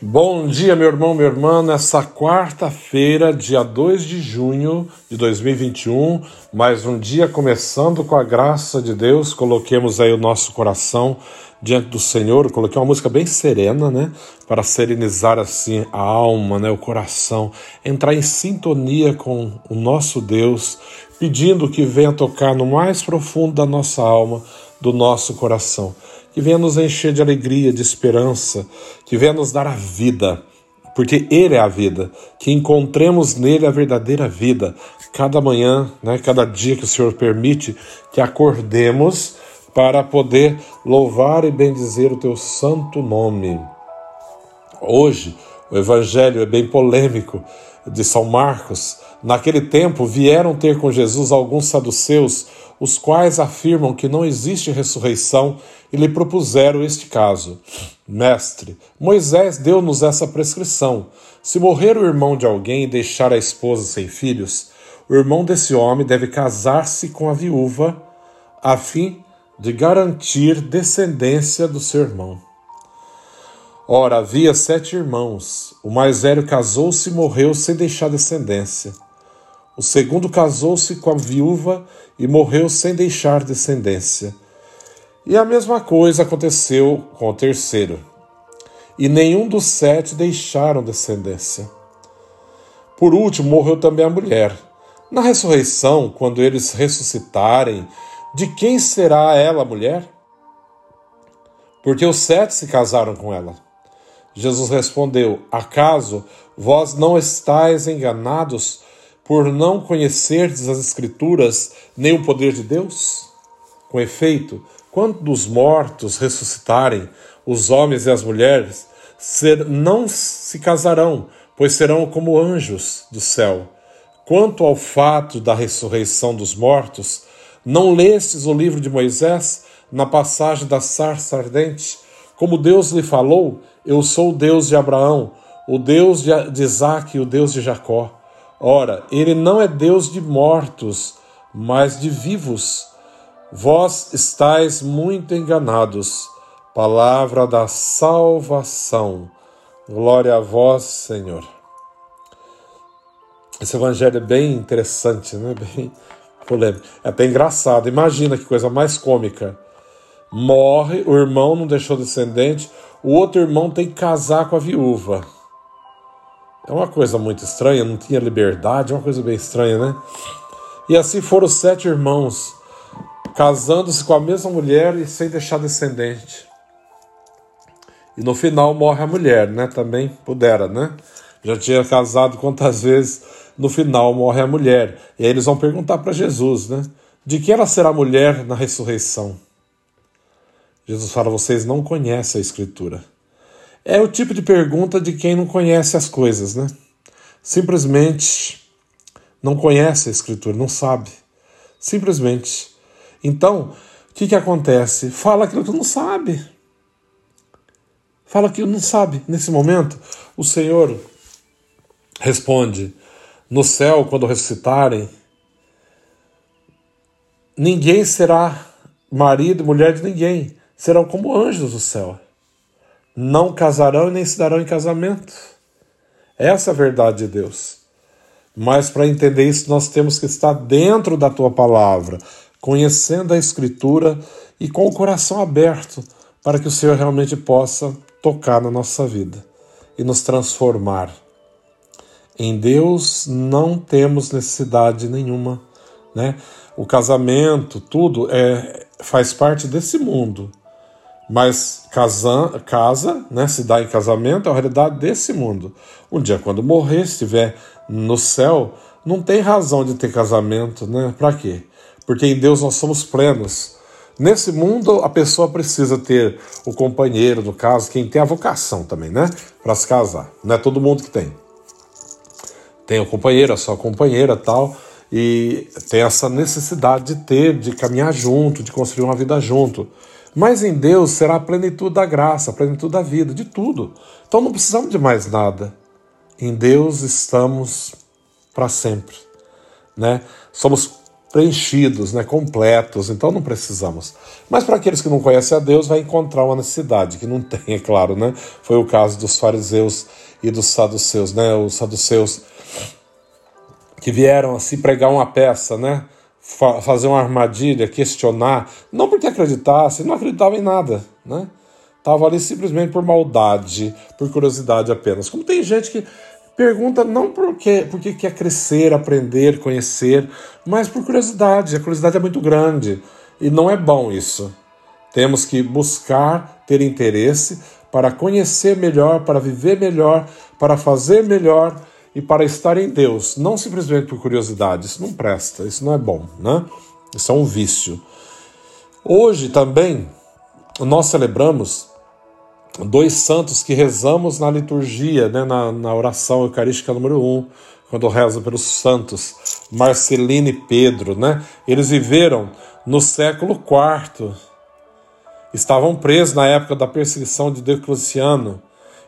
Bom dia, meu irmão, minha irmã. Nessa quarta-feira, dia 2 de junho de 2021, mais um dia começando com a graça de Deus. Coloquemos aí o nosso coração diante do Senhor. coloquei uma música bem serena, né? Para serenizar assim a alma, né? O coração. Entrar em sintonia com o nosso Deus, pedindo que venha tocar no mais profundo da nossa alma, do nosso coração que venha nos encher de alegria, de esperança, que venha nos dar a vida, porque Ele é a vida, que encontremos nele a verdadeira vida. Cada manhã, né, cada dia que o Senhor permite, que acordemos para poder louvar e bendizer o Teu santo nome. Hoje, o Evangelho é bem polêmico de São Marcos. Naquele tempo vieram ter com Jesus alguns saduceus, os quais afirmam que não existe ressurreição e lhe propuseram este caso: Mestre, Moisés deu-nos essa prescrição. Se morrer o irmão de alguém e deixar a esposa sem filhos, o irmão desse homem deve casar-se com a viúva, a fim de garantir descendência do seu irmão. Ora, havia sete irmãos. O mais velho casou-se e morreu sem deixar descendência. O segundo casou-se com a viúva e morreu sem deixar descendência. E a mesma coisa aconteceu com o terceiro. E nenhum dos sete deixaram descendência. Por último, morreu também a mulher. Na ressurreição, quando eles ressuscitarem, de quem será ela a mulher? Porque os sete se casaram com ela. Jesus respondeu: Acaso vós não estáis enganados por não conhecerdes as Escrituras nem o poder de Deus? Com efeito, quando dos mortos ressuscitarem, os homens e as mulheres ser, não se casarão, pois serão como anjos do céu. Quanto ao fato da ressurreição dos mortos, não lestes o livro de Moisés na passagem da sarça ardente? Como Deus lhe falou, eu sou o Deus de Abraão, o Deus de Isaac e o Deus de Jacó. Ora, ele não é Deus de mortos, mas de vivos. Vós estáis muito enganados. Palavra da salvação. Glória a vós, Senhor. Esse evangelho é bem interessante, né? Bem polêmico. É até engraçado. Imagina que coisa mais cômica. Morre, o irmão não deixou descendente, o outro irmão tem que casar com a viúva. É uma coisa muito estranha, não tinha liberdade, é uma coisa bem estranha, né? E assim foram sete irmãos casando-se com a mesma mulher e sem deixar descendente. E no final morre a mulher, né? Também pudera, né? Já tinha casado quantas vezes, no final morre a mulher. E aí eles vão perguntar para Jesus, né? De que ela será mulher na ressurreição? Jesus fala: vocês não conhecem a Escritura. É o tipo de pergunta de quem não conhece as coisas, né? Simplesmente não conhece a Escritura, não sabe. Simplesmente então, o que, que acontece? Fala aquilo que não sabe. Fala que não sabe. Nesse momento, o Senhor responde: No céu, quando ressuscitarem, ninguém será marido e mulher de ninguém. Serão como anjos do céu. Não casarão e nem se darão em casamento. Essa é a verdade de Deus. Mas para entender isso, nós temos que estar dentro da tua palavra, conhecendo a Escritura e com o coração aberto para que o Senhor realmente possa tocar na nossa vida e nos transformar. Em Deus não temos necessidade nenhuma, né? O casamento, tudo é faz parte desse mundo. Mas casa, casa, né, se dá em casamento é a realidade desse mundo. Um dia quando morrer, estiver no céu, não tem razão de ter casamento, né? Para quê? porque em Deus nós somos plenos. Nesse mundo, a pessoa precisa ter o companheiro, no caso, quem tem a vocação também, né? Para se casar. Não é todo mundo que tem. Tem o companheiro, a sua companheira tal, e tem essa necessidade de ter, de caminhar junto, de construir uma vida junto. Mas em Deus será a plenitude da graça, a plenitude da vida, de tudo. Então não precisamos de mais nada. Em Deus estamos para sempre, né? Somos preenchidos, né, completos, então não precisamos. Mas para aqueles que não conhecem a Deus, vai encontrar uma necessidade, que não tem, é claro, né? Foi o caso dos fariseus e dos saduceus, né? Os saduceus que vieram assim pregar uma peça, né? Fazer uma armadilha, questionar, não porque acreditasse, não acreditava em nada, né? Tava ali simplesmente por maldade, por curiosidade apenas. Como tem gente que pergunta não porque, porque quer crescer, aprender, conhecer, mas por curiosidade. A curiosidade é muito grande e não é bom isso. Temos que buscar ter interesse para conhecer melhor, para viver melhor, para fazer melhor e para estar em Deus, não simplesmente por curiosidade. Isso não presta, isso não é bom, né? Isso é um vício. Hoje também nós celebramos dois santos que rezamos na liturgia, né, na, na oração eucarística número um, quando reza pelos santos, Marcelino e Pedro, né? Eles viveram no século IV, estavam presos na época da perseguição de Diocleciano,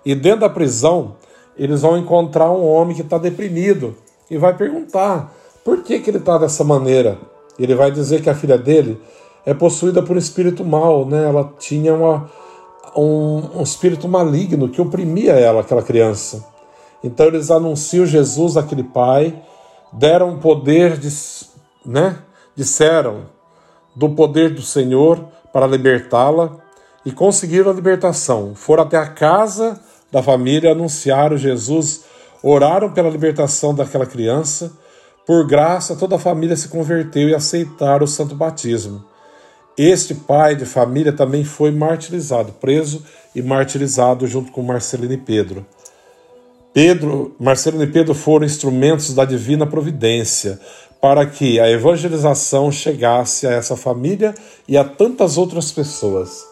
e dentro da prisão eles vão encontrar um homem que está deprimido e vai perguntar por que, que ele está dessa maneira. Ele vai dizer que a filha dele é possuída por um espírito mau, né? Ela tinha uma, um, um espírito maligno que oprimia ela, aquela criança. Então eles anunciam Jesus àquele pai, deram poder, de, né? Disseram do poder do Senhor para libertá-la e conseguiram a libertação. Foram até a casa da família anunciaram Jesus, oraram pela libertação daquela criança. Por graça, toda a família se converteu e aceitaram o santo batismo. Este pai de família também foi martirizado, preso e martirizado junto com Marcelino e Pedro. Pedro, Marcelino e Pedro foram instrumentos da divina providência para que a evangelização chegasse a essa família e a tantas outras pessoas.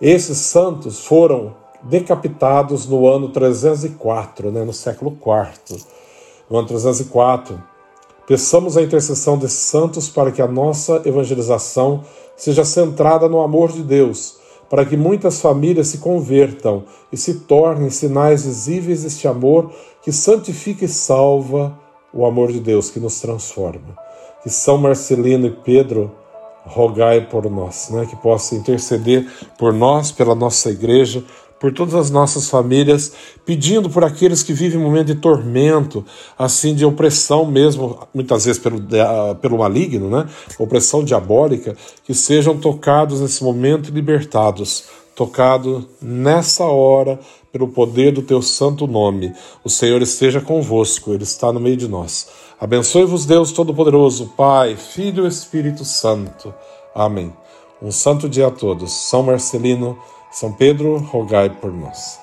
Esses santos foram decapitados no ano 304, né, no século IV. No ano 304, peçamos a intercessão desses santos para que a nossa evangelização seja centrada no amor de Deus, para que muitas famílias se convertam e se tornem sinais visíveis deste amor que santifica e salva o amor de Deus que nos transforma. Que São Marcelino e Pedro rogai por nós, né? que possa interceder por nós, pela nossa igreja, por todas as nossas famílias, pedindo por aqueles que vivem um momento de tormento, assim, de opressão mesmo, muitas vezes pelo, pelo maligno, né? Opressão diabólica, que sejam tocados nesse momento e libertados. Tocado nessa hora pelo poder do teu santo nome. O Senhor esteja convosco, Ele está no meio de nós. Abençoe-vos, Deus Todo-Poderoso, Pai, Filho e Espírito Santo. Amém. Um santo dia a todos. São Marcelino, são Pedro, rogai por nós.